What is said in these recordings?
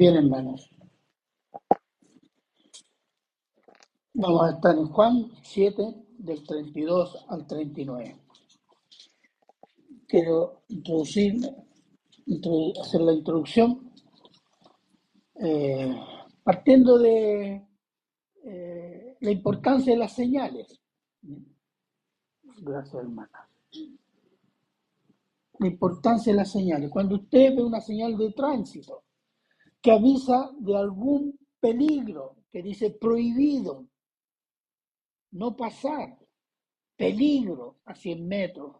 Bien, hermanos. Vamos a estar en Juan 7, del 32 al 39. Quiero introducir, hacer la introducción eh, partiendo de eh, la importancia de las señales. Gracias, hermana. La importancia de las señales. Cuando usted ve una señal de tránsito que avisa de algún peligro, que dice prohibido, no pasar, peligro a 100 metros,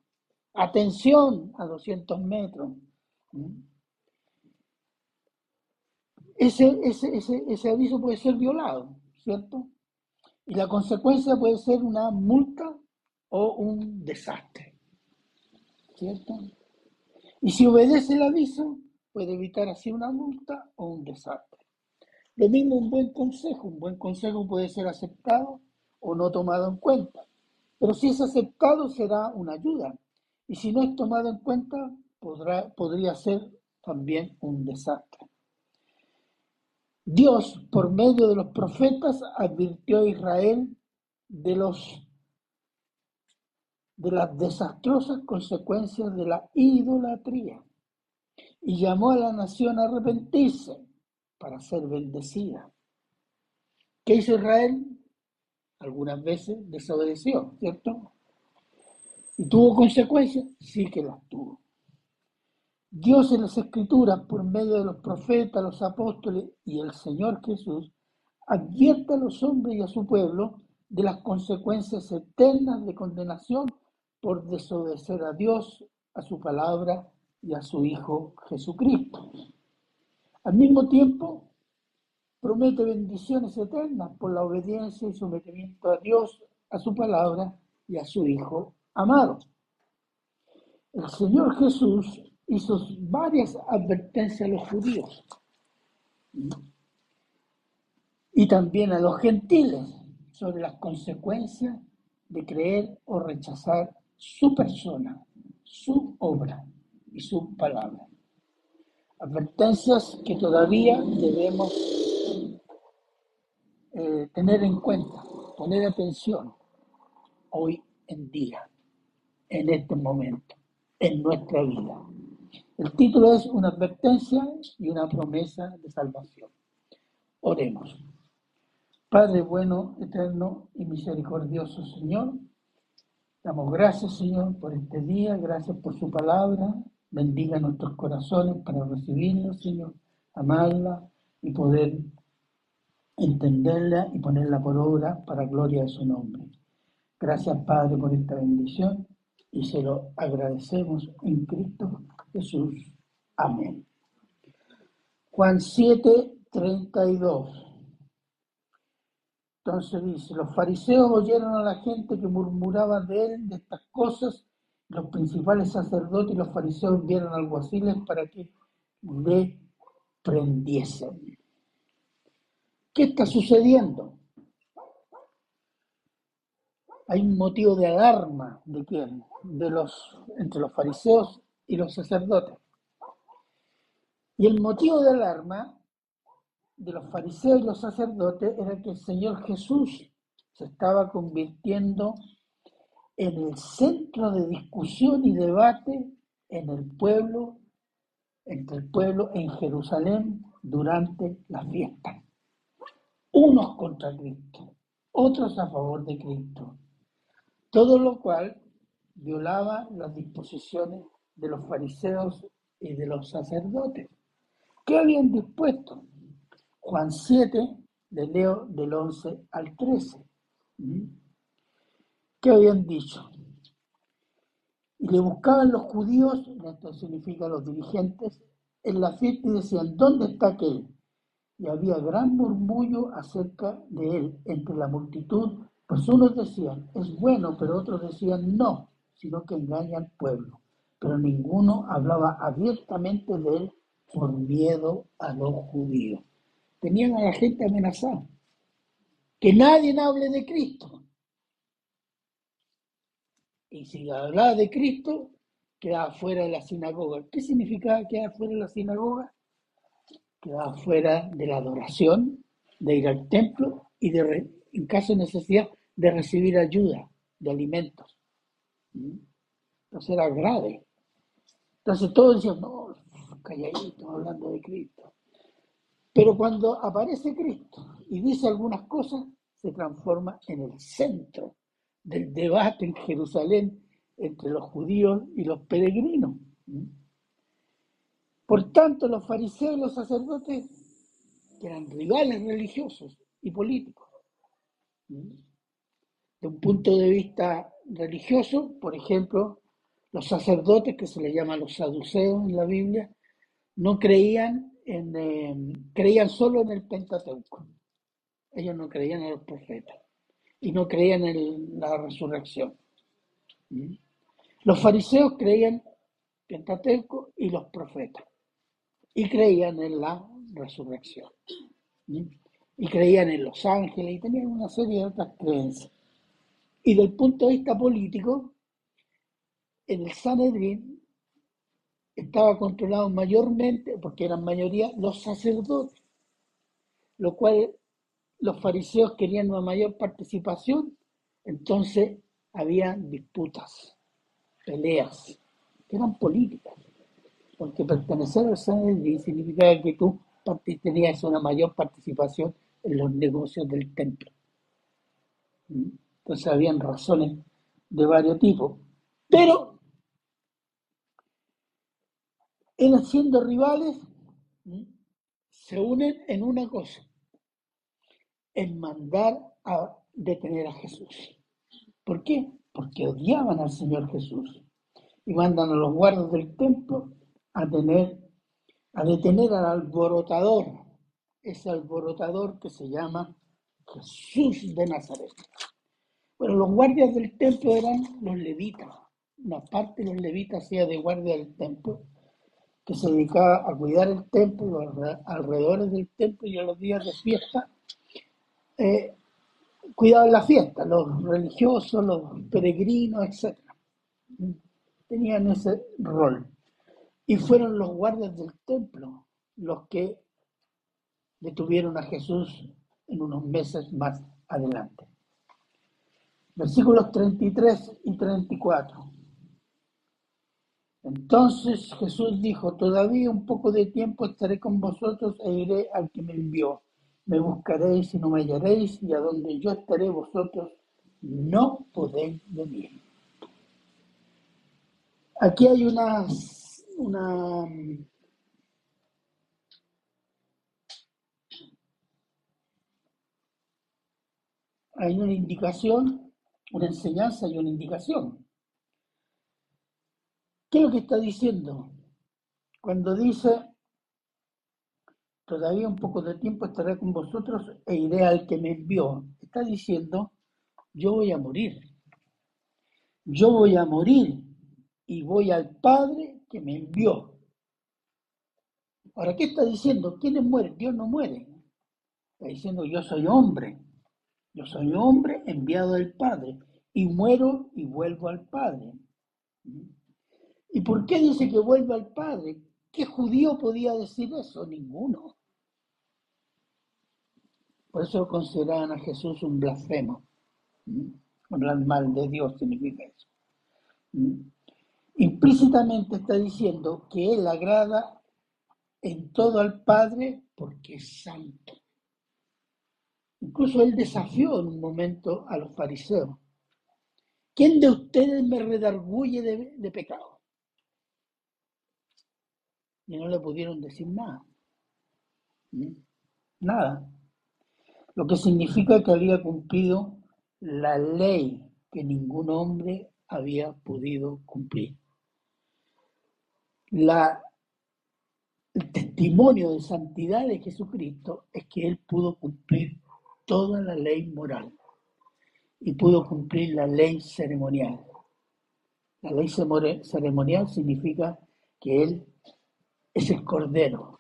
atención a 200 metros. Ese, ese, ese, ese aviso puede ser violado, ¿cierto? Y la consecuencia puede ser una multa o un desastre, ¿cierto? Y si obedece el aviso, puede evitar así una multa o un desastre. Lo mismo un buen consejo, un buen consejo puede ser aceptado o no tomado en cuenta. Pero si es aceptado será una ayuda. Y si no es tomado en cuenta, podrá, podría ser también un desastre. Dios, por medio de los profetas, advirtió a Israel de, los, de las desastrosas consecuencias de la idolatría y llamó a la nación a arrepentirse para ser bendecida. ¿Qué hizo Israel? algunas veces desobedeció, ¿cierto? ¿Y tuvo consecuencias? Sí que las tuvo. Dios en las Escrituras, por medio de los profetas, los apóstoles y el Señor Jesús, advierte a los hombres y a su pueblo de las consecuencias eternas de condenación por desobedecer a Dios, a su palabra y a su Hijo Jesucristo. Al mismo tiempo, promete bendiciones eternas por la obediencia y sometimiento a Dios, a su palabra y a su Hijo amado. El Señor Jesús hizo varias advertencias a los judíos y también a los gentiles sobre las consecuencias de creer o rechazar su persona, su obra y su palabra. Advertencias que todavía debemos eh, tener en cuenta, poner atención hoy en día, en este momento, en nuestra vida. El título es una advertencia y una promesa de salvación. Oremos. Padre bueno, eterno y misericordioso Señor, damos gracias Señor por este día, gracias por su palabra, bendiga nuestros corazones para recibirla Señor, amarla y poder entenderla y ponerla por obra para gloria de su nombre. Gracias Padre por esta bendición y se lo agradecemos en Cristo Jesús. Amén. Juan 7, 32. Entonces dice, los fariseos oyeron a la gente que murmuraba de él de estas cosas, los principales sacerdotes y los fariseos enviaron alguaciles para que le prendiesen. ¿Qué está sucediendo? Hay un motivo de alarma de quién? De los entre los fariseos y los sacerdotes. Y el motivo de alarma de los fariseos y los sacerdotes era que el Señor Jesús se estaba convirtiendo en el centro de discusión y debate en el pueblo, entre el pueblo en Jerusalén durante la fiesta unos contra Cristo, otros a favor de Cristo. Todo lo cual violaba las disposiciones de los fariseos y de los sacerdotes. ¿Qué habían dispuesto? Juan 7, de leo del 11 al 13. ¿Mm? ¿Qué habían dicho? Y le buscaban los judíos, esto significa los dirigentes, en la fiesta y decían, ¿dónde está aquel? y había gran murmullo acerca de él entre la multitud, pues unos decían, es bueno, pero otros decían, no, sino que engaña al pueblo. Pero ninguno hablaba abiertamente de él por miedo a los judíos. Tenían a la gente amenazada. Que nadie hable de Cristo. Y si hablaba de Cristo, quedaba fuera de la sinagoga. ¿Qué significaba quedar fuera de la sinagoga? Quedaba fuera de la adoración, de ir al templo y de, en caso de necesidad, de recibir ayuda de alimentos. ¿Mm? Entonces era grave. Entonces todos decían, no, calladitos, hablando de Cristo. Pero cuando aparece Cristo y dice algunas cosas, se transforma en el centro del debate en Jerusalén entre los judíos y los peregrinos. Por tanto, los fariseos y los sacerdotes, que eran rivales religiosos y políticos, de un punto de vista religioso, por ejemplo, los sacerdotes, que se les llama los saduceos en la Biblia, no creían en, eh, creían solo en el Pentateuco. Ellos no creían en los profetas y no creían en la resurrección. ¿Mm? Los fariseos creían Pentateuco y los profetas y creían en la resurrección. ¿Mm? Y creían en los ángeles y tenían una serie de otras creencias. Y del punto de vista político, en el Sanedrín estaba controlado mayormente, porque eran mayoría, los sacerdotes, lo cual los fariseos querían una mayor participación, entonces había disputas, peleas, que eran políticas, porque pertenecer al Sanedrín significaba que tú tenías una mayor participación en los negocios del templo. Entonces habían razones de varios tipos, pero en siendo rivales se unen en una cosa, en mandar a detener a Jesús. ¿Por qué? Porque odiaban al Señor Jesús y mandan a los guardas del templo a tener a detener al alborotador, ese alborotador que se llama Jesús de Nazaret. Bueno, los guardias del templo eran los levitas. Una parte de los levitas hacía de guardia del templo, que se dedicaba a cuidar el templo, los alrededores del templo y a los días de fiesta eh, cuidaban la fiesta, los religiosos, los peregrinos, etc. Tenían ese rol. Y fueron los guardias del templo los que detuvieron a Jesús en unos meses más adelante. Versículos 33 y 34. Entonces Jesús dijo, todavía un poco de tiempo estaré con vosotros e iré al que me envió me buscaréis y no me hallaréis, y a donde yo estaré vosotros no podéis venir. Aquí hay una, una hay una indicación, una enseñanza y una indicación. ¿Qué es lo que está diciendo? Cuando dice, todavía un poco de tiempo estaré con vosotros e iré al que me envió. Está diciendo, yo voy a morir. Yo voy a morir y voy al Padre que me envió. Ahora, ¿qué está diciendo? ¿Quiénes mueren? Dios no muere. Está diciendo, yo soy hombre. Yo soy hombre enviado del Padre. Y muero y vuelvo al Padre. ¿Y por qué dice que vuelvo al Padre? ¿Qué judío podía decir eso? Ninguno. Por eso consideraban a Jesús un blasfemo. Hablar mal de Dios significa eso. Implícitamente está diciendo que Él agrada en todo al Padre porque es santo. Incluso Él desafió en un momento a los fariseos. ¿Quién de ustedes me redarguye de pecado? Y no le pudieron decir nada. Nada lo que significa que había cumplido la ley que ningún hombre había podido cumplir. El testimonio de santidad de Jesucristo es que Él pudo cumplir toda la ley moral y pudo cumplir la ley ceremonial. La ley ceremonial significa que Él es el cordero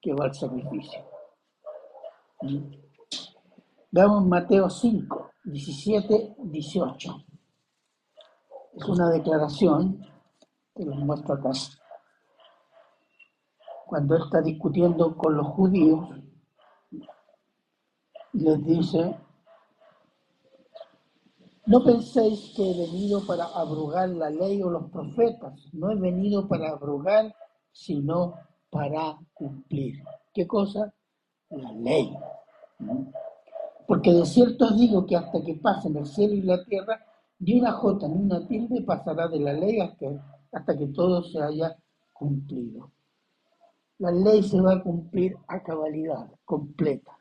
que va al sacrificio. Veamos Mateo 5, 17, 18. Es una declaración que lo muestro acá. Cuando está discutiendo con los judíos, les dice, no penséis que he venido para abrogar la ley o los profetas, no he venido para abrogar, sino para cumplir. ¿Qué cosa? La ley. Porque de cierto digo que hasta que pasen el cielo y la tierra, ni una jota ni una tilde pasará de la ley hasta, hasta que todo se haya cumplido. La ley se va a cumplir a cabalidad, completa,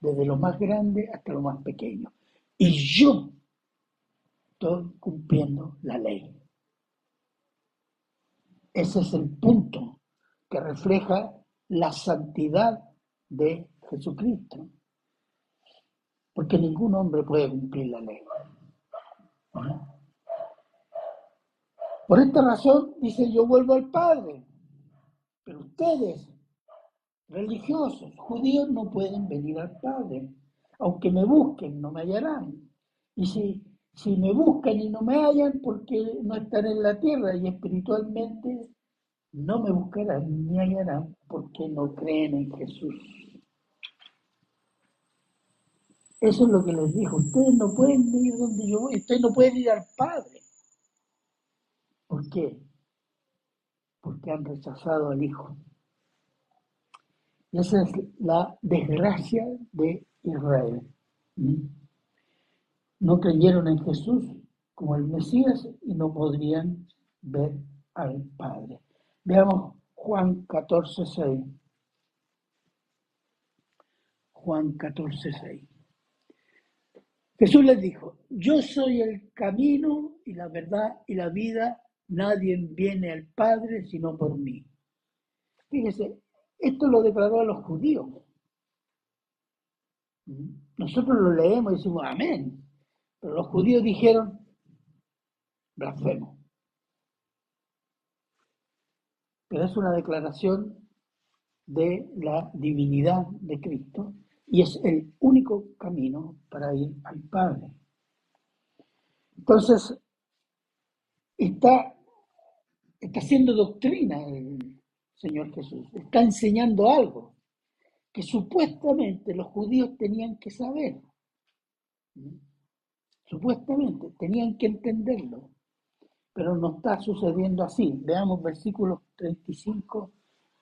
desde lo más grande hasta lo más pequeño. Y yo estoy cumpliendo la ley. Ese es el punto que refleja la santidad de Jesucristo. Porque ningún hombre puede cumplir la ley. Por esta razón, dice, yo vuelvo al Padre. Pero ustedes, religiosos, judíos, no pueden venir al Padre. Aunque me busquen, no me hallarán. Y si, si me buscan y no me hallan, porque no están en la tierra y espiritualmente no me buscarán ni hallarán porque no creen en Jesús. Eso es lo que les dijo. Ustedes no pueden ir donde yo voy, ustedes no pueden ir al Padre. ¿Por qué? Porque han rechazado al Hijo. esa es la desgracia de Israel. ¿Mm? No creyeron en Jesús como el Mesías y no podrían ver al Padre. Veamos Juan 14, 6. Juan 14, 6. Jesús les dijo, yo soy el camino y la verdad y la vida, nadie viene al Padre sino por mí. Fíjese, esto lo declaró a los judíos. Nosotros lo leemos y decimos amén, pero los judíos dijeron blasfemo. Pero es una declaración de la divinidad de Cristo y es el único camino para ir al Padre. Entonces, está, está haciendo doctrina el Señor Jesús, está enseñando algo que supuestamente los judíos tenían que saber. Supuestamente tenían que entenderlo, pero no está sucediendo así. Veamos versículos 35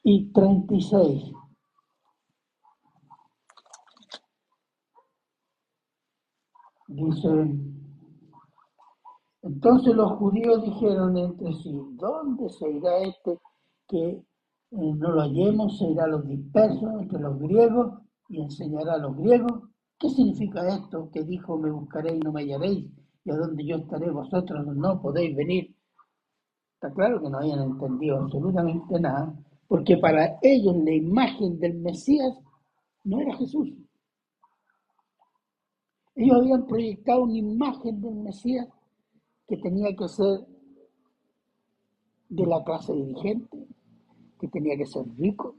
y 36. Dice, entonces los judíos dijeron entre sí, ¿dónde se irá este que eh, no lo hallemos? Se irá a los dispersos entre los griegos y enseñará a los griegos. ¿Qué significa esto que dijo, me buscaréis y no me hallaréis? Y a donde yo estaré vosotros no podéis venir. Está claro que no habían entendido absolutamente nada, porque para ellos la imagen del Mesías no era Jesús. Ellos habían proyectado una imagen del Mesías que tenía que ser de la clase dirigente, que tenía que ser rico,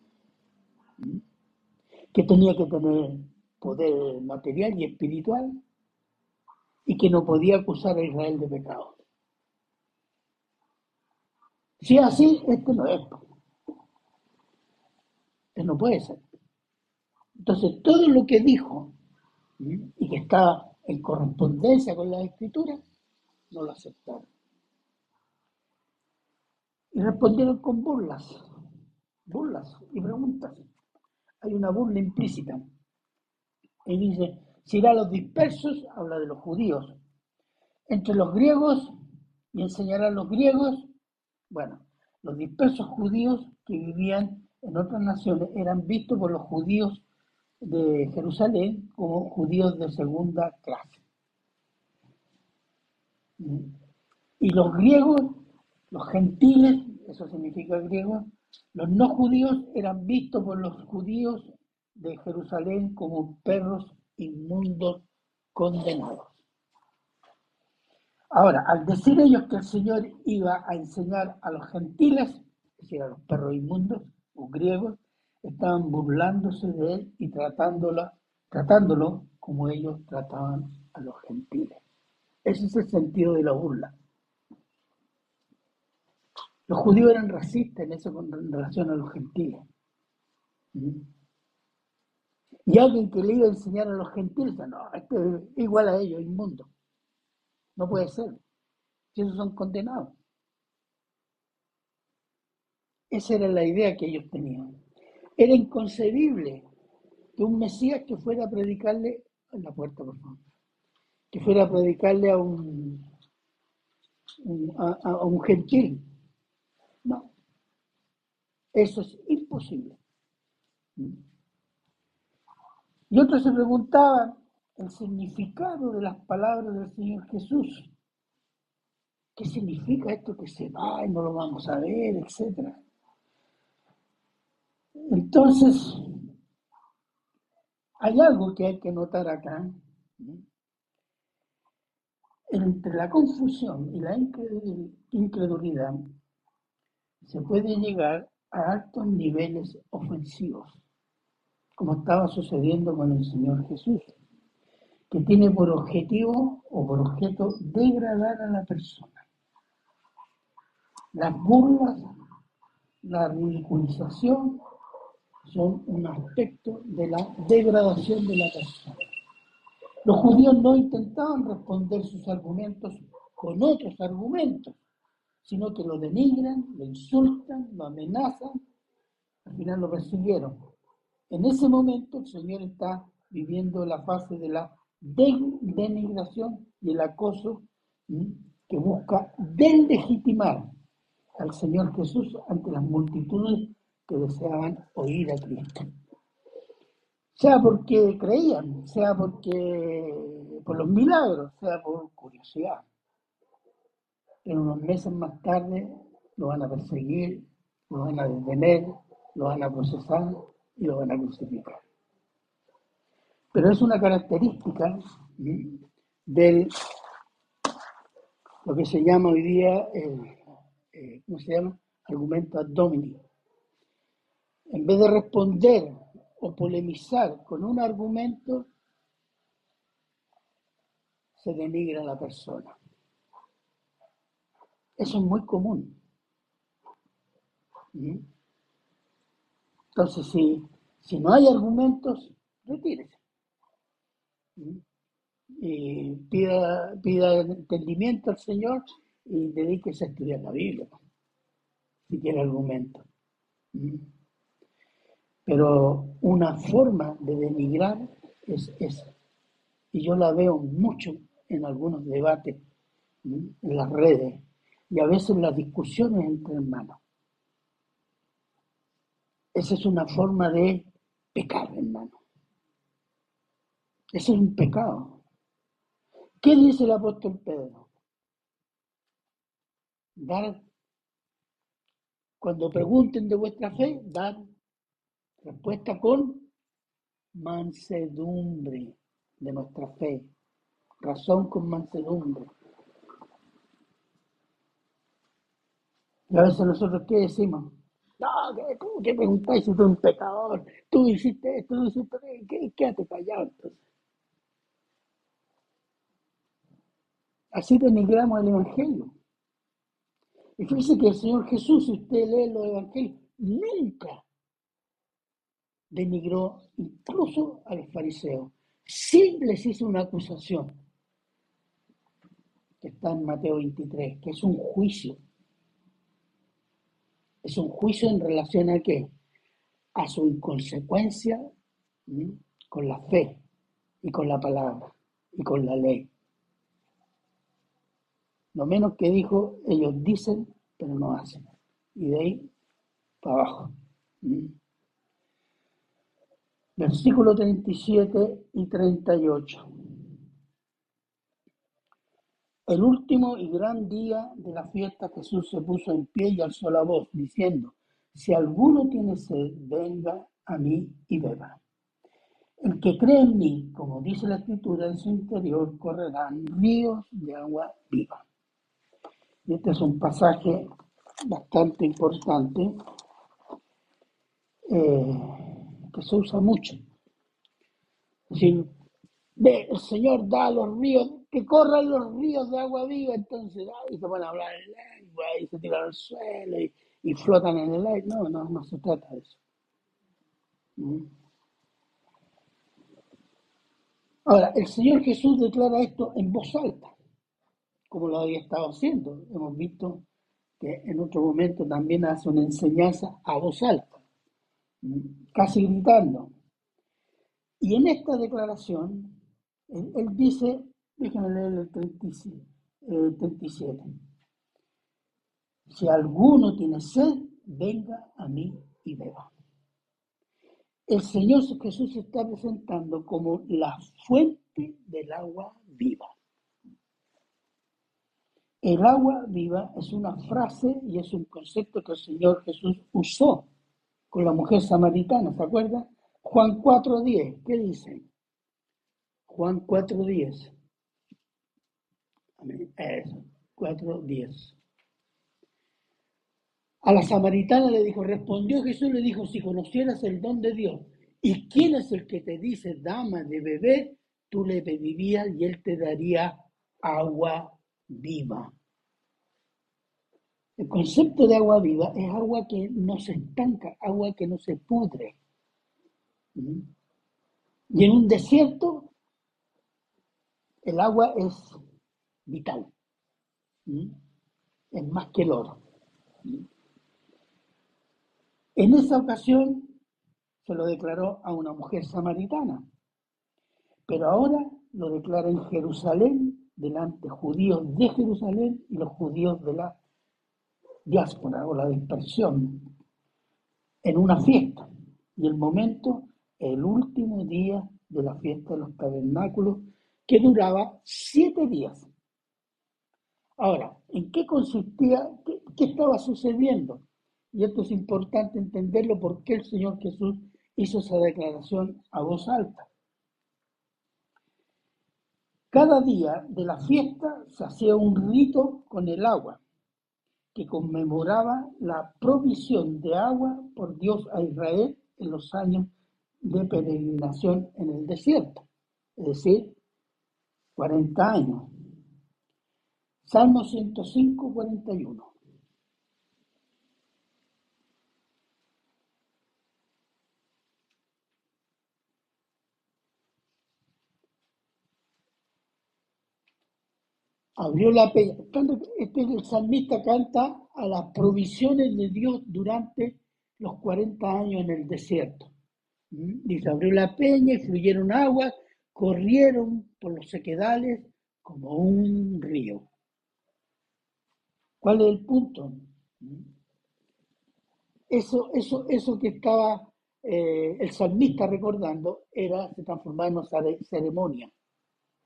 que tenía que tener poder material y espiritual y que no podía acusar a Israel de pecado. Si es así, este no es. Este no puede ser. Entonces, todo lo que dijo y que está en correspondencia con la escritura, no lo aceptaron. Y respondieron con burlas, burlas y preguntas. Hay una burla implícita. Y dice, si irá a los dispersos, habla de los judíos, entre los griegos y enseñará a los griegos. Bueno, los dispersos judíos que vivían en otras naciones eran vistos por los judíos de Jerusalén como judíos de segunda clase. Y los griegos, los gentiles, eso significa griego, los no judíos eran vistos por los judíos de Jerusalén como perros inmundos condenados. Ahora, al decir ellos que el Señor iba a enseñar a los gentiles, es decir, a los perros inmundos o griegos, estaban burlándose de él y tratándolo, tratándolo como ellos trataban a los gentiles. Ese es el sentido de la burla. Los judíos eran racistas en eso con relación a los gentiles. ¿Mm? Y alguien que le iba a enseñar a los gentiles, no, esto es igual a ellos, inmundo. No puede ser. Si esos son condenados. Esa era la idea que ellos tenían. Era inconcebible que un Mesías que fuera a predicarle, en la puerta por favor, que fuera a predicarle a un, a un gentil. No, eso es imposible. Y otros se preguntaban el significado de las palabras del Señor Jesús. ¿Qué significa esto que se va y no lo vamos a ver, etcétera? Entonces, hay algo que hay que notar acá. Entre la confusión y la incredulidad se puede llegar a altos niveles ofensivos como estaba sucediendo con el Señor Jesús, que tiene por objetivo o por objeto degradar a la persona. Las burlas, la ridiculización son un aspecto de la degradación de la persona. Los judíos no intentaban responder sus argumentos con otros argumentos, sino que lo denigran, lo insultan, lo amenazan, al final lo persiguieron. En ese momento el Señor está viviendo la fase de la denigración y el acoso que busca deslegitimar al Señor Jesús ante las multitudes que deseaban oír a Cristo. Sea porque creían, sea porque por los milagros, sea por curiosidad. En unos meses más tarde lo van a perseguir, lo van a detener, lo van a procesar y lo van a crucificar. Pero es una característica del lo que se llama hoy día, eh, ¿cómo se llama? Argumento ad. En vez de responder o polemizar con un argumento, se denigra a la persona. Eso es muy común. Entonces, si, si no hay argumentos, retírese. Y pida, pida entendimiento al Señor y dedíquese a estudiar la Biblia, si tiene argumentos. Pero una forma de denigrar es esa. Y yo la veo mucho en algunos debates, en las redes, y a veces las discusiones entre hermanos. Esa es una forma de pecar, hermano. Ese es un pecado. ¿Qué dice el apóstol Pedro? Dar, cuando pregunten de vuestra fe, dar respuesta con mansedumbre de nuestra fe. Razón con mansedumbre. Y a veces nosotros, ¿qué decimos? No, ¿cómo que preguntáis si tú eres un pecador? Tú hiciste esto, tú hiciste esto, ¿qué, quédate callado entonces. Así denigramos el Evangelio. Y fíjese que el Señor Jesús, si usted lee los Evangelios, nunca denigró incluso a los fariseos. Sí les hizo una acusación, que está en Mateo 23, que es un juicio es un juicio en relación a qué? A su inconsecuencia con la fe y con la palabra y con la ley. Lo menos que dijo, ellos dicen, pero no hacen. Y de ahí para abajo. Versículo 37 y 38 el último y gran día de la fiesta Jesús se puso en pie y alzó la voz, diciendo, si alguno tiene sed, venga a mí y beba. El que cree en mí, como dice la escritura, en su interior correrán ríos de agua viva. Y este es un pasaje bastante importante eh, que se usa mucho. Es decir, ve, el Señor da a los ríos, que corran los ríos de agua viva, entonces, y se van a hablar en lengua, y se tiran al suelo, y, flotan en el aire. No, no, no se trata de eso. ¿Mm? Ahora, el Señor Jesús declara esto en voz alta, como lo había estado haciendo. Hemos visto que en otro momento también hace una enseñanza a voz alta, casi gritando. Y en esta declaración, él, dice, déjenme leer el 37, el 37, si alguno tiene sed, venga a mí y beba. El Señor Jesús se está presentando como la fuente del agua viva. El agua viva es una frase y es un concepto que el Señor Jesús usó con la mujer samaritana, ¿se acuerda? Juan 4.10, ¿qué dice? Juan 4.10. Eso, 4.10. A la samaritana le dijo, respondió Jesús, le dijo, si conocieras el don de Dios y quién es el que te dice, dama de beber, tú le pedirías y él te daría agua viva. El concepto de agua viva es agua que no se estanca, agua que no se pudre. ¿Mm? Y en un desierto, el agua es vital. ¿Mm? Es más que el oro. ¿Mm? En esa ocasión se lo declaró a una mujer samaritana, pero ahora lo declara en Jerusalén, delante judíos de Jerusalén y los judíos de la diáspora o la dispersión, en una fiesta. Y el momento, el último día de la fiesta de los tabernáculos, que duraba siete días. Ahora, ¿en qué consistía? qué estaba sucediendo? Y esto es importante entenderlo porque el Señor Jesús hizo esa declaración a voz alta. Cada día de la fiesta se hacía un rito con el agua que conmemoraba la provisión de agua por Dios a Israel en los años de peregrinación en el desierto, es decir, 40 años. Salmo 105, 41. Abrió la peña. Este, el salmista canta a las provisiones de Dios durante los 40 años en el desierto. ¿Mm? Dice, abrió la peña y fluyeron aguas, corrieron por los sequedales como un río. ¿Cuál es el punto? ¿Mm? Eso, eso, eso que estaba eh, el salmista recordando era, se transformaba en una ceremonia.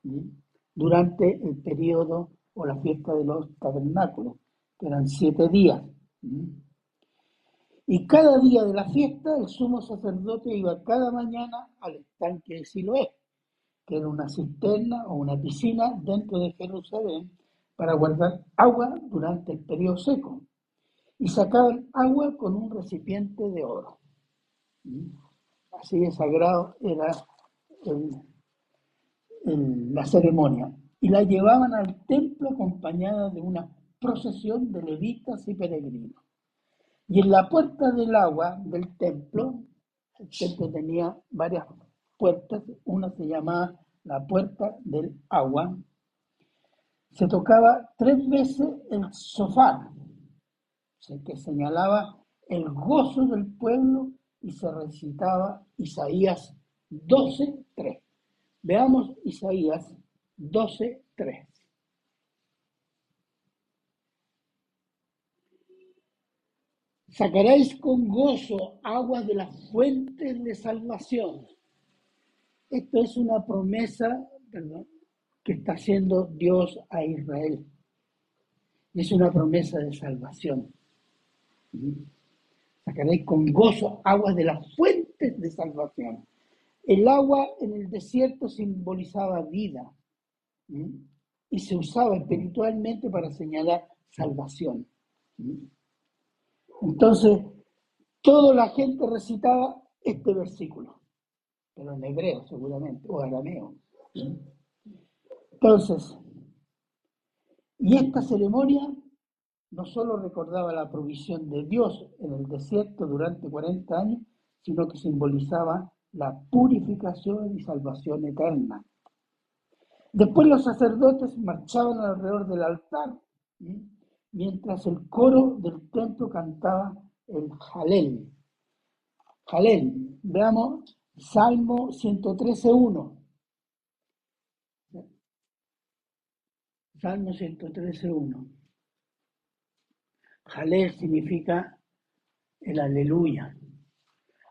¿Mm? Durante el periodo o la fiesta de los tabernáculos, que eran siete días. Y cada día de la fiesta el sumo sacerdote iba cada mañana al estanque de Siloé, que era una cisterna o una piscina dentro de Jerusalén para guardar agua durante el periodo seco. Y sacaban agua con un recipiente de oro. Así de sagrado era el, en la ceremonia y la llevaban al templo acompañada de una procesión de levitas y peregrinos. Y en la puerta del agua del templo, el templo tenía varias puertas, una se llamaba la puerta del agua, se tocaba tres veces el sofá, que señalaba el gozo del pueblo y se recitaba Isaías 12, 3. Veamos Isaías 12, 3. Sacaréis con gozo agua de las fuentes de salvación. Esto es una promesa que está haciendo Dios a Israel. es una promesa de salvación. Sacaréis con gozo agua de las fuentes de salvación. El agua en el desierto simbolizaba vida y se usaba espiritualmente para señalar salvación. Entonces, toda la gente recitaba este versículo, pero en hebreo seguramente, o arameo. Entonces, y esta ceremonia no solo recordaba la provisión de Dios en el desierto durante 40 años, sino que simbolizaba la purificación y salvación eterna. Después los sacerdotes marchaban alrededor del altar, mientras el coro del templo cantaba el Jalel. Jalel, veamos Salmo 113.1. Salmo 113.1. Jalel significa el aleluya.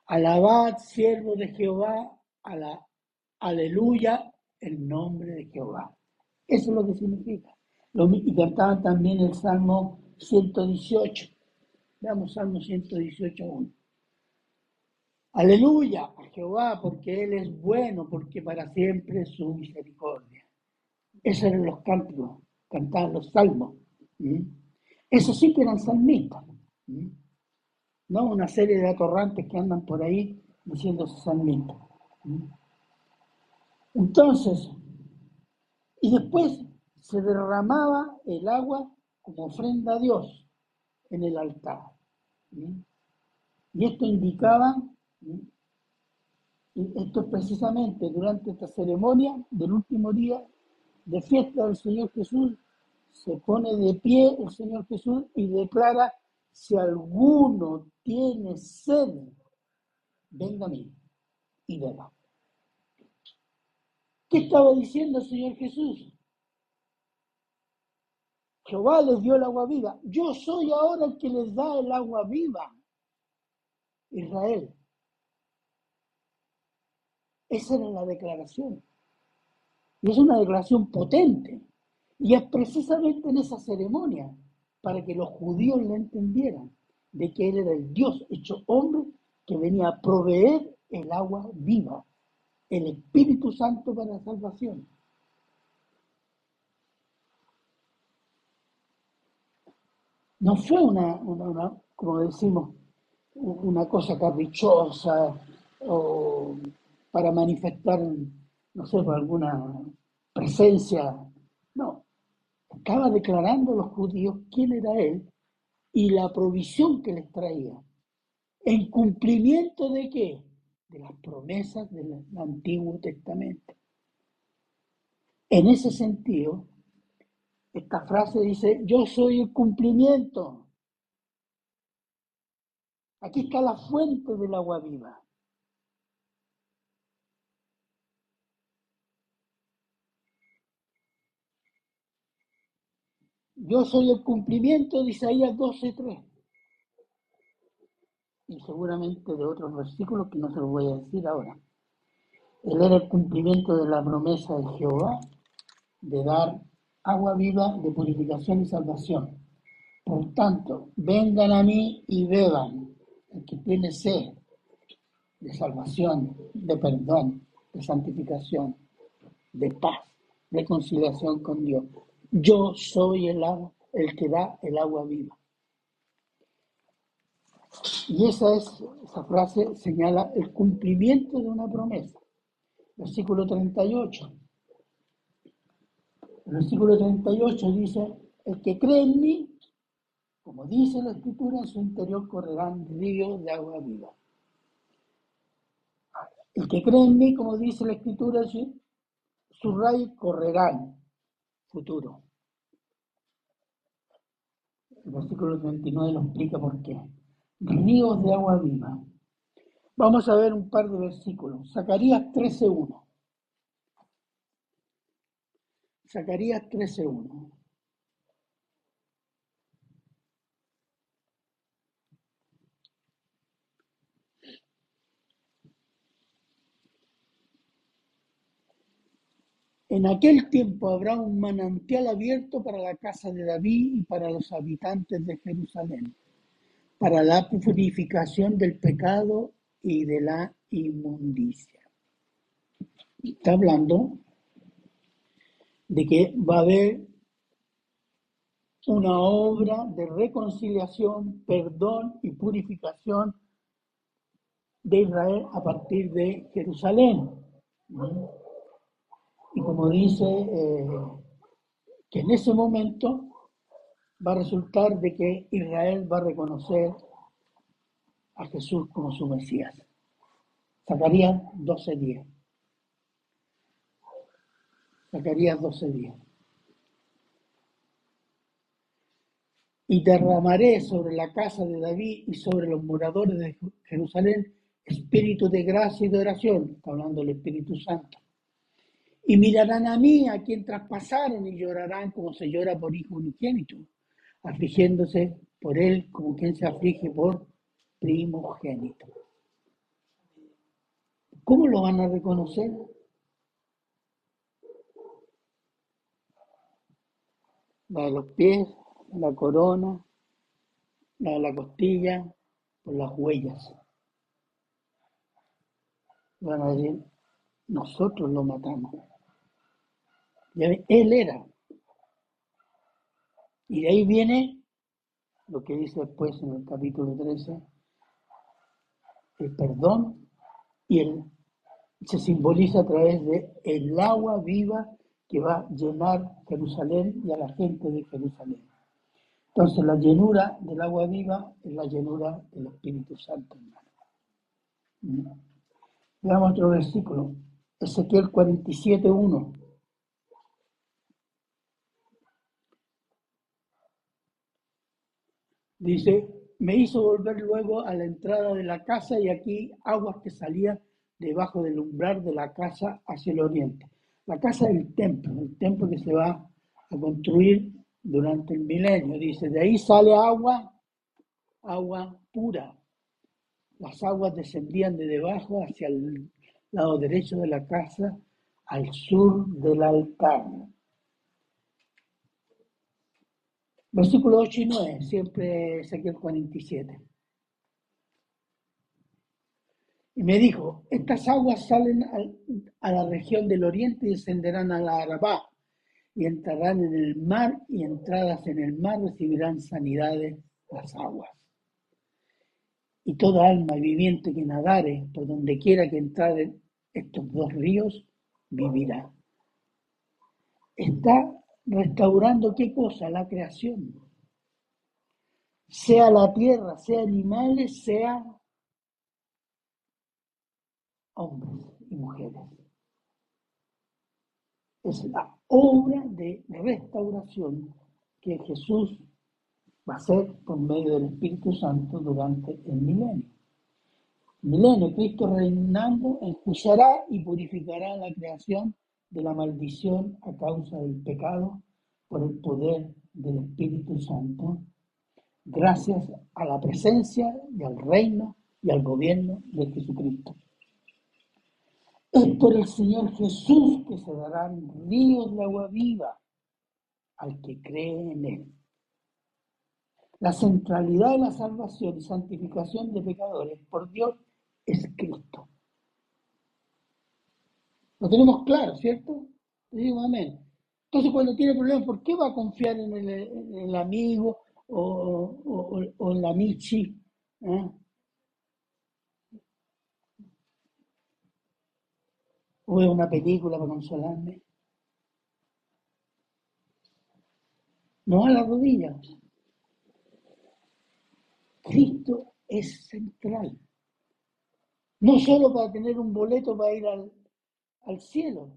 Alabad, siervo de Jehová, aleluya, el nombre de Jehová. Eso es lo que significa. y cantaban también el Salmo 118. Veamos Salmo 118.1. Aleluya a Jehová, porque Él es bueno, porque para siempre es su misericordia. Esos eran los cánticos, cantaban los salmos. Esos sí que eran salmistas. No una serie de atorrantes que andan por ahí diciendo salmistas. Entonces, y después se derramaba el agua como ofrenda a Dios en el altar. Y esto indicaba, esto es precisamente durante esta ceremonia del último día de fiesta del Señor Jesús, se pone de pie el Señor Jesús y declara, si alguno tiene sed, venga a mí y beba. ¿Qué estaba diciendo el Señor Jesús? Jehová les dio el agua viva. Yo soy ahora el que les da el agua viva. Israel. Esa era la declaración. Y es una declaración potente. Y es precisamente en esa ceremonia para que los judíos le entendieran de que Él era el Dios hecho hombre que venía a proveer el agua viva el Espíritu Santo para la salvación. No fue una, como decimos, una cosa caprichosa o para manifestar, no sé, alguna presencia. No, estaba declarando a los judíos quién era Él y la provisión que les traía. ¿En cumplimiento de qué? de las promesas del Antiguo Testamento. En ese sentido, esta frase dice, yo soy el cumplimiento. Aquí está la fuente del agua viva. Yo soy el cumplimiento de Isaías 12.3 y seguramente de otros versículos que no se los voy a decir ahora. Él era el cumplimiento de la promesa de Jehová de dar agua viva de purificación y salvación. Por tanto, vengan a mí y beban, el que tiene sed de salvación, de perdón, de santificación, de paz, de conciliación con Dios. Yo soy el el que da el agua viva. Y esa, es, esa frase señala el cumplimiento de una promesa. Versículo 38. El versículo 38 dice, el que cree en mí, como dice la escritura, en su interior correrán ríos de agua viva. El que cree en mí, como dice la escritura, sus raíces correrán futuro. El versículo 39 lo explica por qué ríos de agua viva. Vamos a ver un par de versículos. Zacarías 13.1. Zacarías 13.1. En aquel tiempo habrá un manantial abierto para la casa de David y para los habitantes de Jerusalén para la purificación del pecado y de la inmundicia. Está hablando de que va a haber una obra de reconciliación, perdón y purificación de Israel a partir de Jerusalén. Como dice, eh, que en ese momento va a resultar de que Israel va a reconocer a Jesús como su Mesías. Zacarías 12.10. Zacarías 12.10. Y derramaré sobre la casa de David y sobre los moradores de Jerusalén espíritu de gracia y de oración. Está hablando del Espíritu Santo. Y mirarán a mí, a quien traspasaron, y llorarán como se llora por hijo unigénito, afligiéndose por él como quien se aflige por primogénito. ¿Cómo lo van a reconocer? La de los pies, la corona, la de la costilla, por las huellas. Van a decir, nosotros lo matamos. Él era. Y de ahí viene lo que dice después en el capítulo 13, el perdón y el, se simboliza a través de el agua viva que va a llenar Jerusalén y a la gente de Jerusalén. Entonces la llenura del agua viva es la llenura del Espíritu Santo, hermano. ¿Mm? Veamos otro versículo, Ezequiel 47, 1. Dice, me hizo volver luego a la entrada de la casa y aquí aguas que salían debajo del umbral de la casa hacia el oriente. La casa del templo, el templo que se va a construir durante el milenio. Dice, de ahí sale agua, agua pura. Las aguas descendían de debajo hacia el lado derecho de la casa, al sur del altar. Versículo 8 y 9, siempre Ezequiel 47. Y me dijo, estas aguas salen a la región del oriente y descenderán a la Arabá, y entrarán en el mar, y entradas en el mar recibirán sanidades las aguas. Y toda alma viviente que nadare por donde quiera que entraren estos dos ríos, vivirá. Está restaurando qué cosa? La creación. Sea la tierra, sea animales, sea hombres y mujeres. Es la obra de restauración que Jesús va a hacer por medio del Espíritu Santo durante el milenio. Milenio, Cristo reinando enjuiciará y purificará la creación de la maldición a causa del pecado por el poder del Espíritu Santo, gracias a la presencia y al reino y al gobierno de Jesucristo. Es por el Señor Jesús que se darán ríos de agua viva al que cree en Él. La centralidad de la salvación y santificación de pecadores por Dios es Cristo. Lo tenemos claro, ¿cierto? digo amén. Entonces, cuando tiene problemas, ¿por qué va a confiar en el, amigo o, en la Michi? ¿Eh? ¿O en una película para consolarme? No a las rodillas. Cristo es central. No solo para tener un boleto para ir al, al cielo,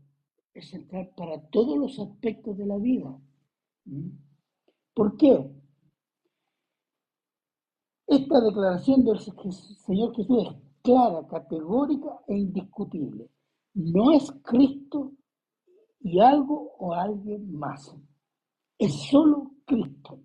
es central para todos los aspectos de la vida. ¿Mm? ¿Por qué? Esta declaración del Señor Jesús es clara, categórica e indiscutible. No es Cristo y algo o alguien más. Es solo Cristo.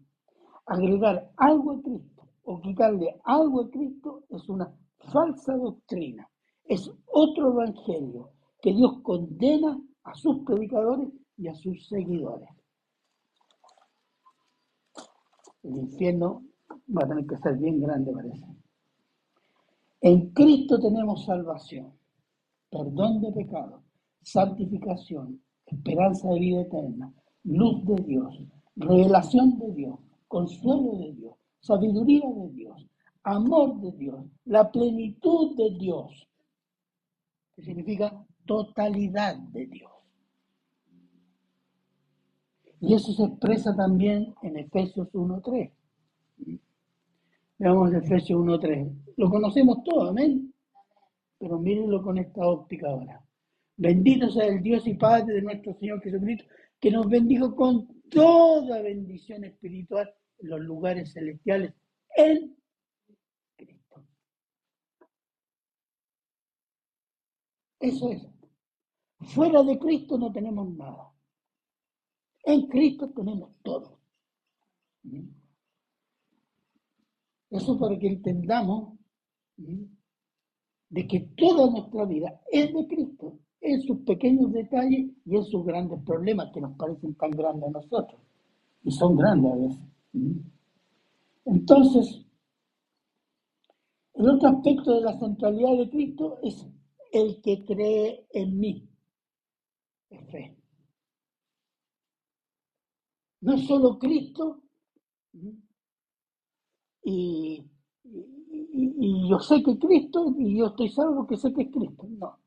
Agregar algo a Cristo o quitarle algo a Cristo es una falsa doctrina. Es otro evangelio que Dios condena a sus predicadores y a sus seguidores. El infierno va a tener que ser bien grande, parece. En Cristo tenemos salvación, perdón de pecado, santificación, esperanza de vida eterna, luz de Dios, revelación de Dios, consuelo de Dios, sabiduría de Dios, amor de Dios, la plenitud de Dios, que significa totalidad de Dios. Y eso se expresa también en Efesios 1.3. Veamos Efesios 1.3. Lo conocemos todo, amén. Pero mírenlo con esta óptica ahora. Bendito sea el Dios y Padre de nuestro Señor Jesucristo, que nos bendijo con toda bendición espiritual en los lugares celestiales en Cristo. Eso es. Fuera de Cristo no tenemos nada. En Cristo tenemos todo. Eso para que entendamos de que toda nuestra vida es de Cristo, en sus pequeños detalles y en sus grandes problemas que nos parecen tan grandes a nosotros. Y son grandes a veces. Entonces, el otro aspecto de la centralidad de Cristo es el que cree en mí. Fe. No solo Cristo y, yo sé que Cristo y yo estoy salvo que sé que es Cristo. No.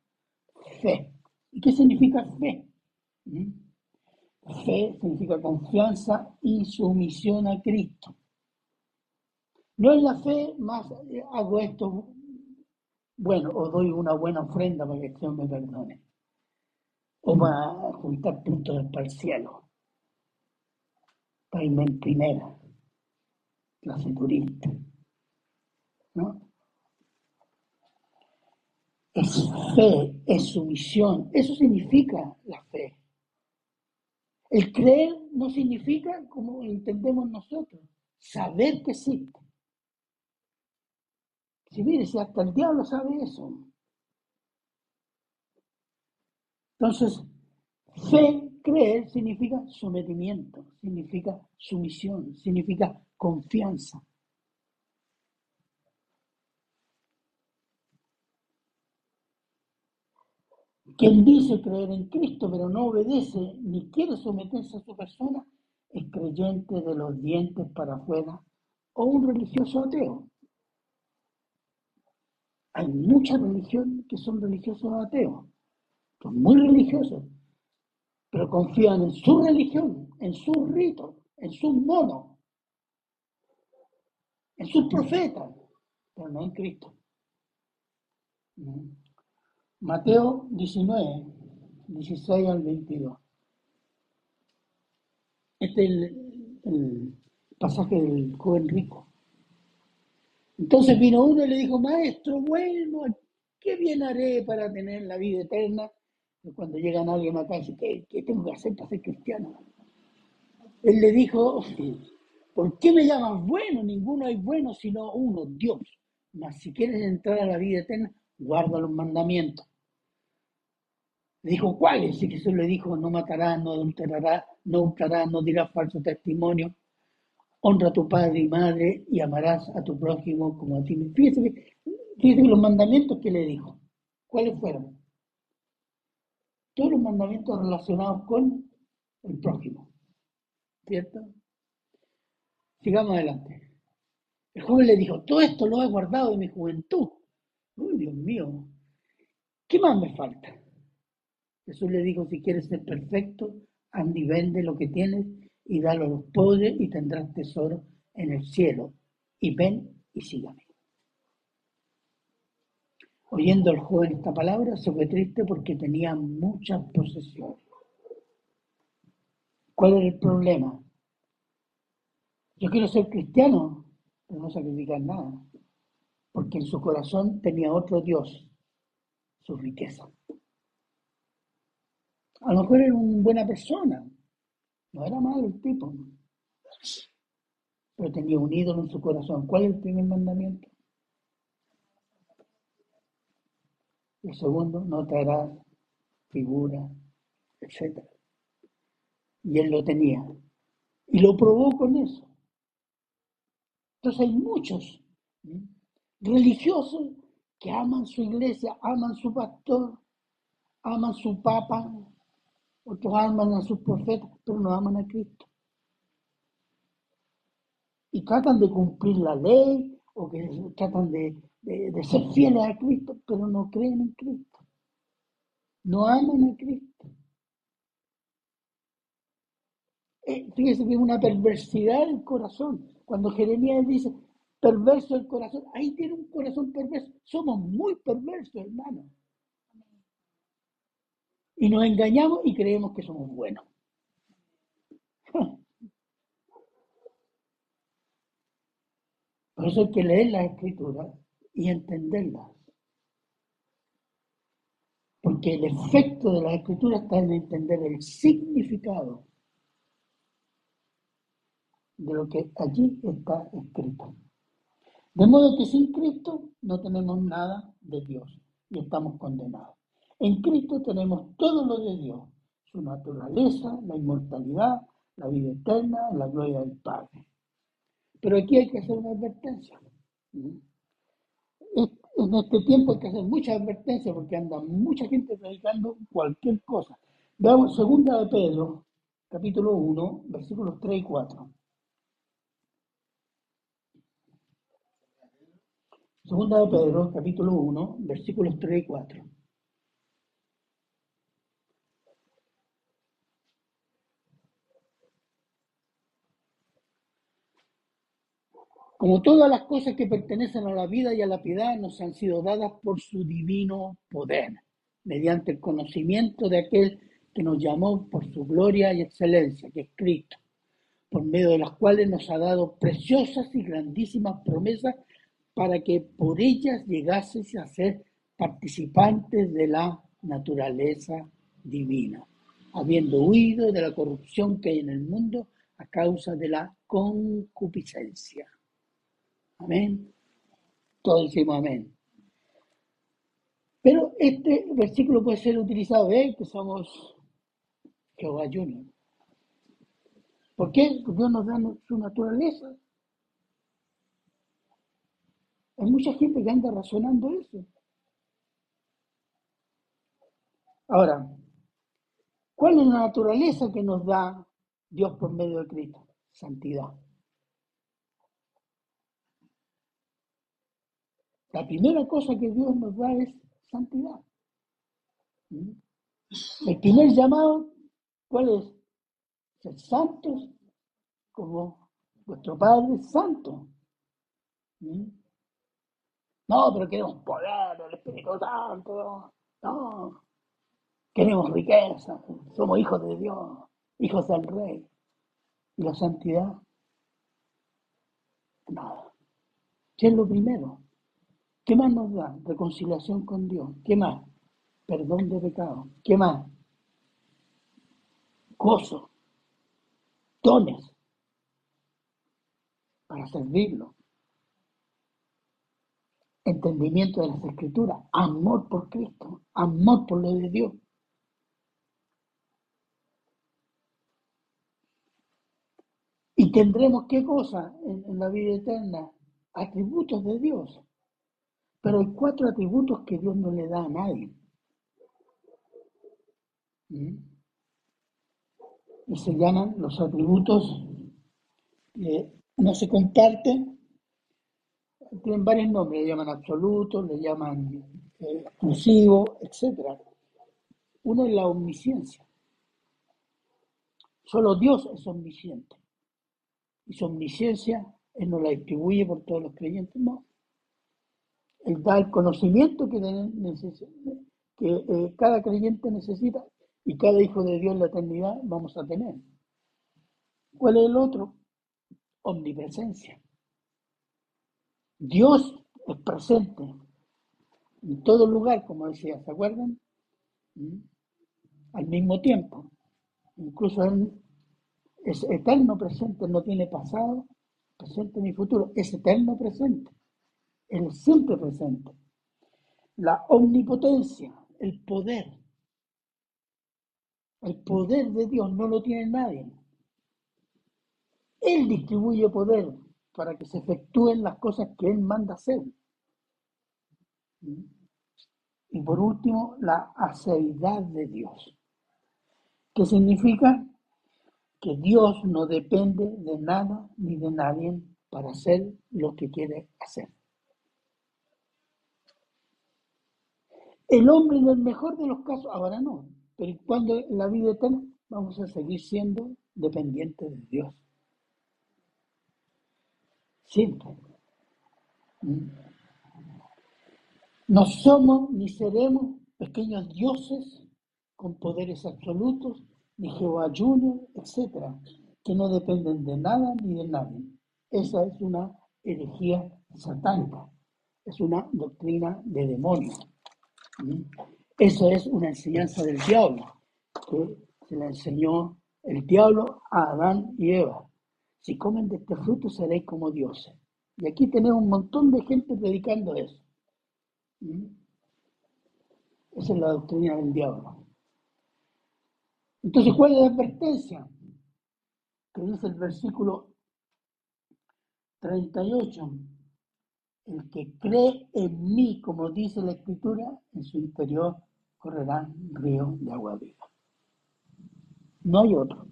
Fe. ¿Y qué significa fe? Fe significa confianza y sumisión a Cristo. No es la fe más eh, hago esto, bueno, o doy una buena ofrenda para que Dios me perdone. O para juntar puntos para el cielo. Para irme en primera, clase turista. ¿No? Es fe, es sumisión. Eso significa la fe. El creer no significa, como entendemos nosotros, saber que existe. Si mire, si hasta el diablo sabe eso. Entonces, fe, creer, significa sometimiento, significa sumisión, significa confianza. Quien dice creer en Cristo pero no obedece ni quiere someterse a su persona es creyente de los dientes para afuera o un religioso ateo. Hay muchas religiones que son religiosos ateos, son muy religiosos, pero confían en su religión, en sus ritos, en sus monos, en sus profetas, pero no en Cristo. Mateo 19, 16 al 22. Este es el, pasaje del joven rico. Entonces vino uno y le dijo, maestro, bueno, ¿qué bien haré para tener la vida eterna? Cuando llega alguien acá y dice, ¿qué, tengo que hacer para ser cristiano? Él le dijo, ¿por qué me llamas bueno? Ninguno hay bueno sino uno, Dios. Mas si quieres entrar a la vida eterna, guarda los mandamientos. Le dijo, ¿cuáles? Y Jesús le dijo, no matarás, no adulterarás, no hurtarás, no dirás falso testimonio, honra a tu padre y madre y amarás a tu prójimo como a ti. Fíjese, fíjese los mandamientos que le dijo. ¿Cuáles fueron? Todos los mandamientos relacionados con el prójimo. ¿Cierto? Sigamos adelante. El joven le dijo, todo esto lo he guardado de mi juventud. Uy, Dios mío, ¿qué más me falta? Jesús le dijo, si quieres ser perfecto, anda y vende lo que tienes y dalo a los pobres y tendrás tesoro en el cielo. Y ven y sígame. Oyendo al joven esta palabra, se fue triste porque tenía muchas posesiones. ¿Cuál era el problema? Yo quiero ser cristiano, pero no sacrificar nada, porque en su corazón tenía otro Dios, su riqueza. A lo mejor era una buena persona, no era malo el tipo, pero tenía un ídolo en su corazón. ¿Cuál es el primer mandamiento? El segundo, no te figura, etc. Y él lo tenía. Y lo probó con eso. Entonces hay muchos religiosos que aman su iglesia, aman su pastor, aman su papa, otros aman a sus profetas, pero no aman a Cristo. Y tratan de cumplir la ley o que tratan de, ser fieles a Cristo, pero no creen en Cristo. No aman a Cristo. eh, fíjese que es una perversidad del corazón. Cuando Jeremías dice, perverso el corazón, ahí tiene un corazón perverso. Somos muy perversos, hermano. Y nos engañamos y creemos que somos buenos. Por eso hay que leer las escrituras y entenderlas. Porque el efecto de las escrituras está en entender el significado de lo que allí está escrito. De modo que sin Cristo no tenemos nada de Dios y estamos condenados. En Cristo tenemos todo lo de Dios, su naturaleza, la inmortalidad, la vida eterna, la gloria del Padre. Pero aquí hay que hacer una advertencia. En este tiempo hay que hacer muchas advertencias porque anda mucha gente predicando cualquier cosa. Veamos segunda de Pedro, capítulo 1, versículos 3 y 4. Segunda de Pedro, capítulo 1, versículos 3 y 4. Como todas las cosas que pertenecen a la vida y a la piedad nos han sido dadas por su divino poder, mediante el conocimiento de aquel que nos llamó por su gloria y excelencia, que es Cristo, por medio de las cuales nos ha dado preciosas y grandísimas promesas para que por ellas llegases a ser participantes de la naturaleza divina, habiendo huido de la corrupción que hay en el mundo a causa de la concupiscencia. Amén. Todos decimos amén. Pero este versículo puede ser utilizado, ¿eh? que somos Jehová Junior. ¿Por qué? Dios nos da su naturaleza. Hay mucha gente que anda razonando eso. Ahora, ¿cuál es la naturaleza que nos da Dios por medio de Cristo? Santidad. La primera cosa que Dios nos da es santidad. ¿Mm? El primer llamado, ¿cuál es? Ser santos como vuestro Padre Santo. ¿Mm? No, pero queremos poder, el Espíritu Santo. No. Queremos riqueza. Somos hijos de Dios, hijos del Rey. ¿Y la santidad? Nada. ¿Qué es lo primero? ¿Qué más nos da? Reconciliación con Dios. ¿Qué más? Perdón de pecado. ¿Qué más? Gozo. Dones. Para servirlo entendimiento de las escrituras, amor por Cristo, amor por lo de Dios. Y tendremos qué cosa en, la vida eterna? Atributos de Dios. Pero hay cuatro atributos que Dios no le da a nadie. ¿Mm? Y se llaman los atributos que no se comparten tienen varios nombres, le llaman absoluto, le llaman eh, exclusivo, etc. Uno es la omnisciencia. Solo Dios es omnisciente. Y su omnisciencia, Él no la distribuye por todos los creyentes, no. Él da el conocimiento que, eh, cada creyente necesita y cada hijo de Dios en la eternidad vamos a tener. ¿Cuál es el otro? Omnipresencia. Dios es presente en todo lugar, como decía, ¿se acuerdan? ¿Mm? Al mismo tiempo. Incluso es eterno presente, no tiene pasado, presente ni futuro, es eterno presente. Es siempre presente. La omnipotencia, el poder. El poder de Dios no lo tiene nadie. Él distribuye poder para que se efectúen las cosas que Él manda hacer. Y por último, la aceidad de Dios. ¿Qué significa? Que Dios no depende de nada ni de nadie para hacer lo que quiere hacer. El hombre en el mejor de los casos, ahora no, pero cuando en la vida eterna vamos a seguir siendo dependientes de Dios. Siempre. ¿Mm? No somos ni seremos pequeños dioses con poderes absolutos, ni Jehová Junior, etc., que no dependen de nada ni de nadie. Esa es una herejía satánica, es una doctrina de demonio. Esa es una enseñanza del diablo, que se la enseñó el diablo a Adán y Eva. Si comen de este fruto seréis como dioses. Y aquí tenemos un montón de gente predicando eso. ¿Mm? Esa es la doctrina del diablo. Entonces, ¿cuál es la advertencia? Que dice el versículo 38. El que cree en mí, como dice la escritura, en su interior correrá río de agua viva. No hay otro.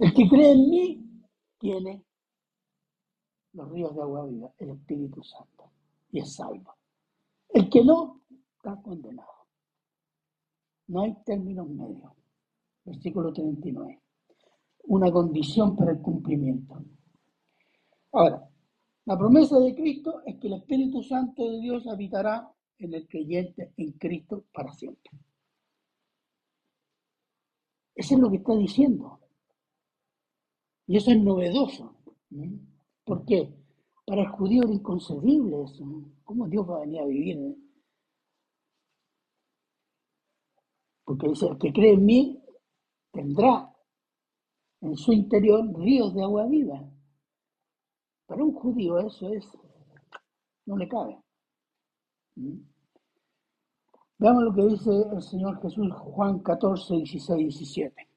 El que cree en mí tiene los ríos de agua viva, el Espíritu Santo, y es salvo. El que no, está condenado. No hay términos medios. Versículo 39. Una condición para el cumplimiento. Ahora, la promesa de Cristo es que el Espíritu Santo de Dios habitará en el creyente en Cristo para siempre. Eso es lo que está diciendo. Y eso es novedoso. ¿Por qué? Para el judío era inconcebible eso. ¿Cómo Dios va a venir a vivir? Porque dice, el que cree en mí tendrá en su interior ríos de agua viva. Para un judío eso es, no le cabe. Veamos lo que dice el Señor Jesús, Juan 14, 16, 17.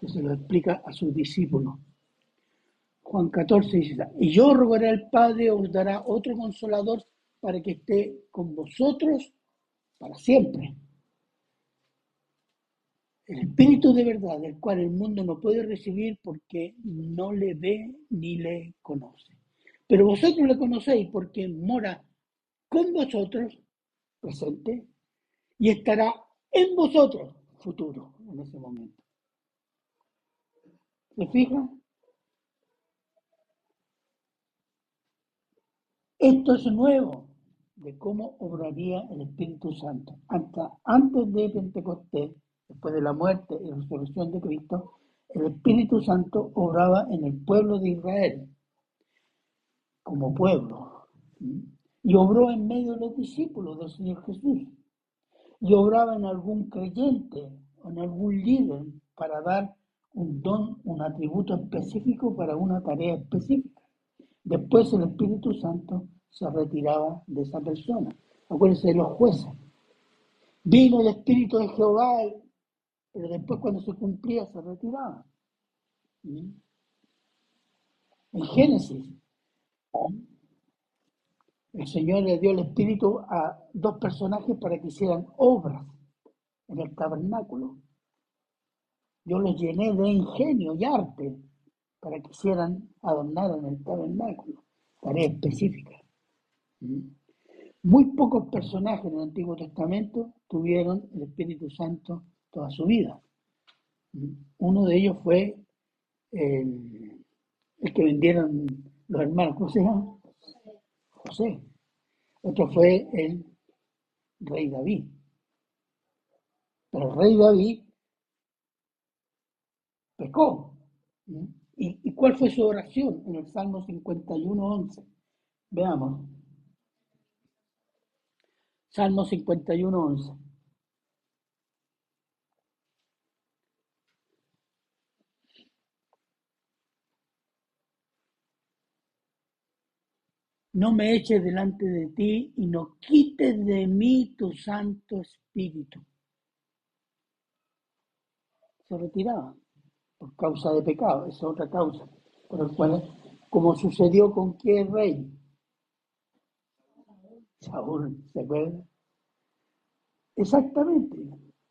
Que se lo explica a sus discípulos. Juan 14, 16. Y yo rogaré al Padre, os dará otro consolador para que esté con vosotros para siempre. El Espíritu de verdad, del cual el mundo no puede recibir porque no le ve ni le conoce. Pero vosotros le conocéis porque mora con vosotros, presente, y estará en vosotros, futuro, en ese momento. ¿Se fijan? Esto es nuevo de cómo obraría el Espíritu Santo. Hasta antes de Pentecostés, después de la muerte y resurrección de Cristo, el Espíritu Santo obraba en el pueblo de Israel como pueblo y obró en medio de los discípulos del Señor Jesús. Y obraba en algún creyente o en algún líder para dar un don, un atributo específico para una tarea específica. Después el Espíritu Santo se retiraba de esa persona. Acuérdense de los jueces. Vino el Espíritu de Jehová, pero después cuando se cumplía se retiraba. ¿Mm? En Génesis, el Señor le dio el Espíritu a dos personajes para que hicieran obras en el tabernáculo. Yo los llené de ingenio y arte para que hicieran adornar en el tabernáculo, tarea específica. ¿Mm? Muy pocos personajes en el Antiguo Testamento tuvieron el Espíritu Santo toda su vida. ¿Mm? Uno de ellos fue el, que vendieron los hermanos, ¿cómo se llama? José. Otro fue el rey David. Pero el rey David pecó. ¿Y, ¿Y, cuál fue su oración en el Salmo 51, 11? Veamos. Salmo 51, 11. No me eches delante de ti y no quites de mí tu Santo Espíritu. Se retiraba por causa de pecado, esa es otra causa, por como sucedió con qué rey. Saúl, ¿se acuerda? Exactamente.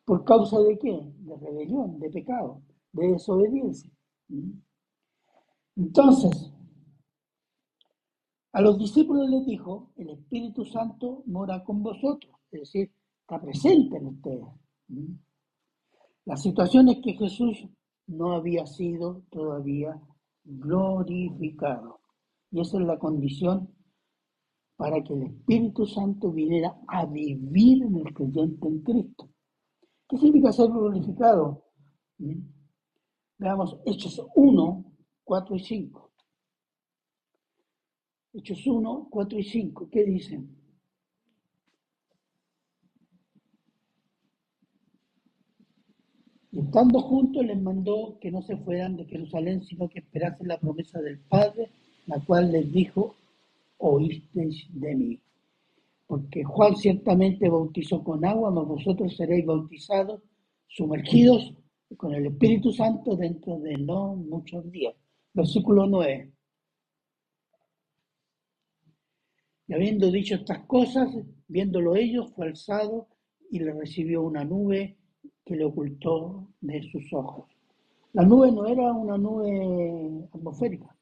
¿Por causa de qué? De rebelión, de pecado, de desobediencia. ¿Mm? Entonces, a los discípulos les dijo, el Espíritu Santo mora con vosotros, es decir, está presente en ustedes. ¿Mm? La situación es que Jesús no había sido todavía glorificado. Y esa es la condición para que el Espíritu Santo viniera a vivir en el creyente en Cristo. ¿Qué significa ser glorificado? ¿Mm? Veamos Hechos 1, 4 y 5. Hechos 1, 4 y 5. ¿Qué dicen? Y estando juntos les mandó que no se fueran de Jerusalén, sino que esperasen la promesa del Padre, la cual les dijo, oísteis de mí. Porque Juan ciertamente bautizó con agua, mas vosotros seréis bautizados, sumergidos con el Espíritu Santo dentro de no muchos días. Versículo 9. Y habiendo dicho estas cosas, viéndolo ellos, fue alzado y le recibió una nube que le ocultó de sus ojos. La nube no era una nube atmosférica.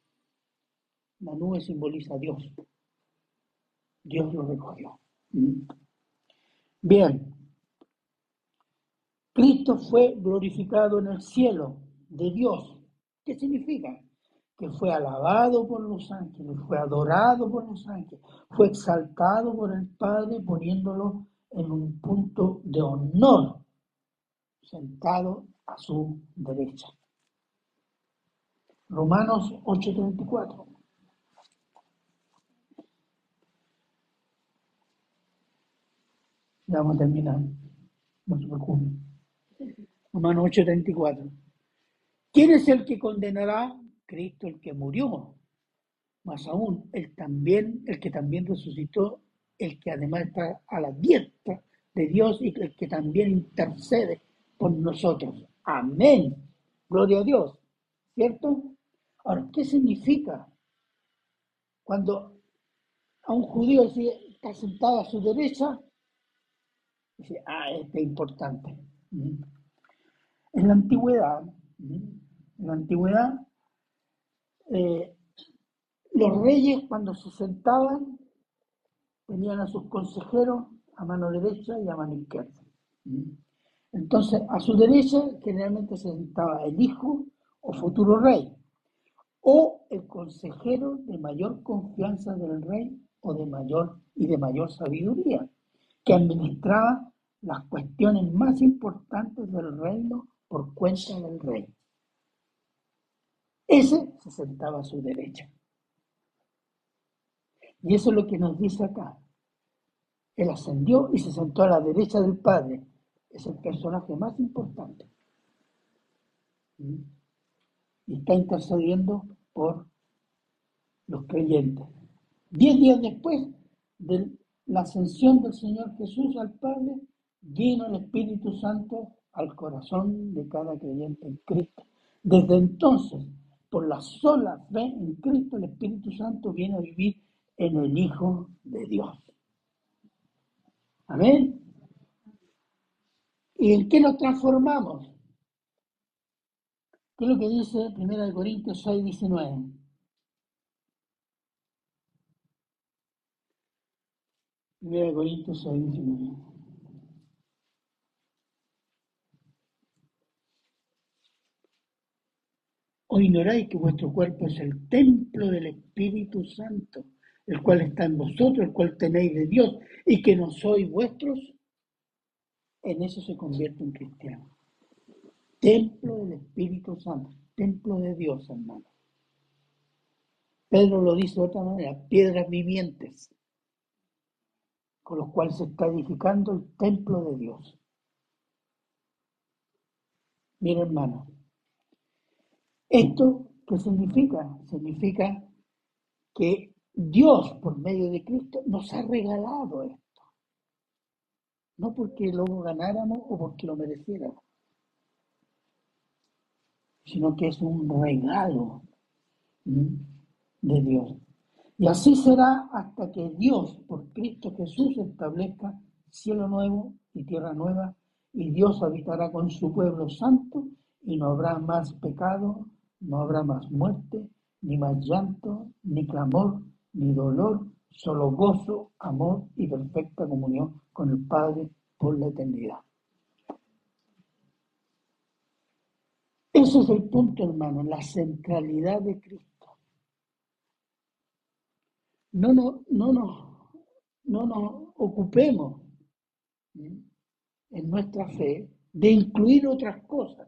La nube simboliza a Dios. Dios lo recogió. Bien. Cristo fue glorificado en el cielo de Dios. ¿Qué significa? Que fue alabado por los ángeles, fue adorado por los ángeles, fue exaltado por el Padre poniéndolo en un punto de honor sentado a su derecha. Romanos 8:34. Ya vamos a terminar. No se preocupen. Romanos 8:34. ¿Quién es el que condenará? Cristo el que murió. Más aún, el, también, el que también resucitó, el que además está a la diestra de Dios y el que también intercede por nosotros. Amén. Gloria a Dios. ¿Cierto? Ahora, ¿qué significa cuando a un judío está sentado a su derecha? Dice, ah, este es importante. En la antigüedad, en la antigüedad, eh, los reyes cuando se sentaban tenían a sus consejeros a mano derecha y a mano izquierda. Entonces, a su derecha generalmente se sentaba el hijo o futuro rey, o el consejero de mayor confianza del rey o de mayor y de mayor sabiduría, que administraba las cuestiones más importantes del reino por cuenta del rey. Ese se sentaba a su derecha. Y eso es lo que nos dice acá. Él ascendió y se sentó a la derecha del Padre es el personaje más importante. Y está intercediendo por los creyentes. Diez días después de la ascensión del Señor Jesús al Padre, vino el Espíritu Santo al corazón de cada creyente en Cristo. Desde entonces, por la sola fe en Cristo, el Espíritu Santo viene a vivir en el Hijo de Dios. Amén. ¿Y en qué nos transformamos? ¿Qué es lo que dice 1 Corintios 6, 19? Primera Corintios 6, 19. ¿O ignoráis que vuestro cuerpo es el templo del Espíritu Santo, el cual está en vosotros, el cual tenéis de Dios, y que no sois vuestros? en eso se convierte en cristiano. Templo del Espíritu Santo, templo de Dios, hermano. Pedro lo dice de otra manera, piedras vivientes, con los cuales se está edificando el templo de Dios. Mira, hermano, ¿esto qué significa? Significa que Dios, por medio de Cristo, nos ha regalado esto no porque lo ganáramos o porque lo mereciéramos, sino que es un regalo de Dios. Y así será hasta que Dios, por Cristo Jesús, establezca cielo nuevo y tierra nueva, y Dios habitará con su pueblo santo, y no habrá más pecado, no habrá más muerte, ni más llanto, ni clamor, ni dolor, solo gozo, amor y perfecta comunión con el Padre por la eternidad. Ese es el punto, hermano, la centralidad de Cristo. No, no, no, no, no nos ocupemos en nuestra fe de incluir otras cosas.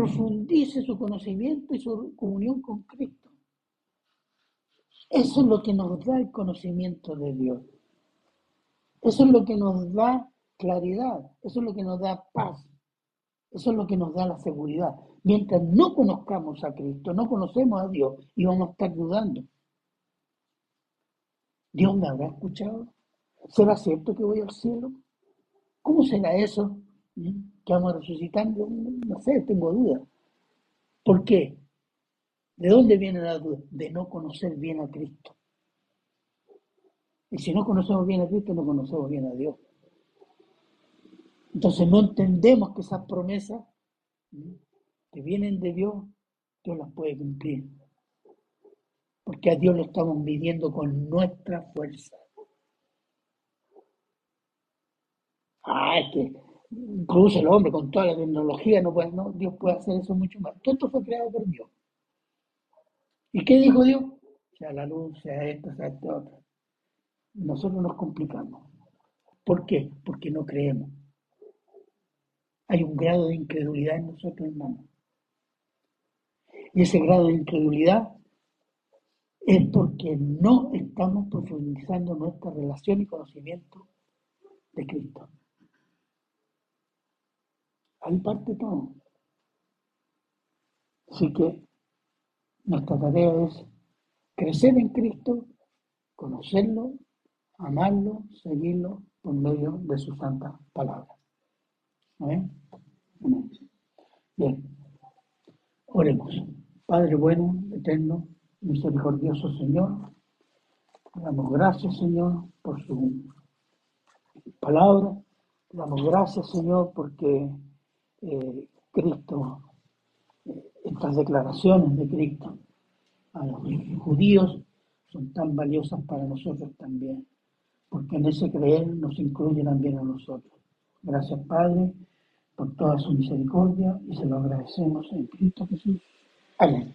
Profundice su conocimiento y su comunión con Cristo. Eso es lo que nos da el conocimiento de Dios. Eso es lo que nos da claridad. Eso es lo que nos da paz. Eso es lo que nos da la seguridad. Mientras no conozcamos a Cristo, no conocemos a Dios y vamos a estar dudando. ¿Dios me habrá escuchado? ¿Será cierto que voy al cielo? ¿Cómo será eso? ¿Mm? ¿Que vamos resucitando? No sé, tengo dudas. ¿Por qué? ¿De dónde viene la duda? De no conocer bien a Cristo. Y si no conocemos bien a Cristo, no conocemos bien a Dios. Entonces no entendemos que esas promesas que vienen de Dios, Dios las puede cumplir. Porque a Dios lo estamos midiendo con nuestra fuerza. Ah, es incluso el hombre con toda la tecnología no puede, no, Dios puede hacer eso mucho más. Todo esto fue creado por Dios. ¿Y qué dijo Dios? Sea la luz, sea esta, sea esta otra. Nosotros nos complicamos. ¿Por qué? Porque no creemos. Hay un grado de incredulidad en nosotros, hermanos. Y ese grado de incredulidad es porque no estamos profundizando nuestra relación y conocimiento de Cristo. Ahí parte todo. Así que nuestra tarea es crecer en Cristo, conocerlo, amarlo, seguirlo por medio de su santa palabra. Amén. Bien. Oremos. Padre bueno, eterno, misericordioso Señor, damos gracias, Señor, por su palabra. Damos gracias, Señor, porque eh, Cristo, eh, estas declaraciones de Cristo a los judíos son tan valiosas para nosotros también, porque en ese creer nos incluye también a nosotros. Gracias, Padre, por toda su misericordia y se lo agradecemos en Cristo Jesús. Amén.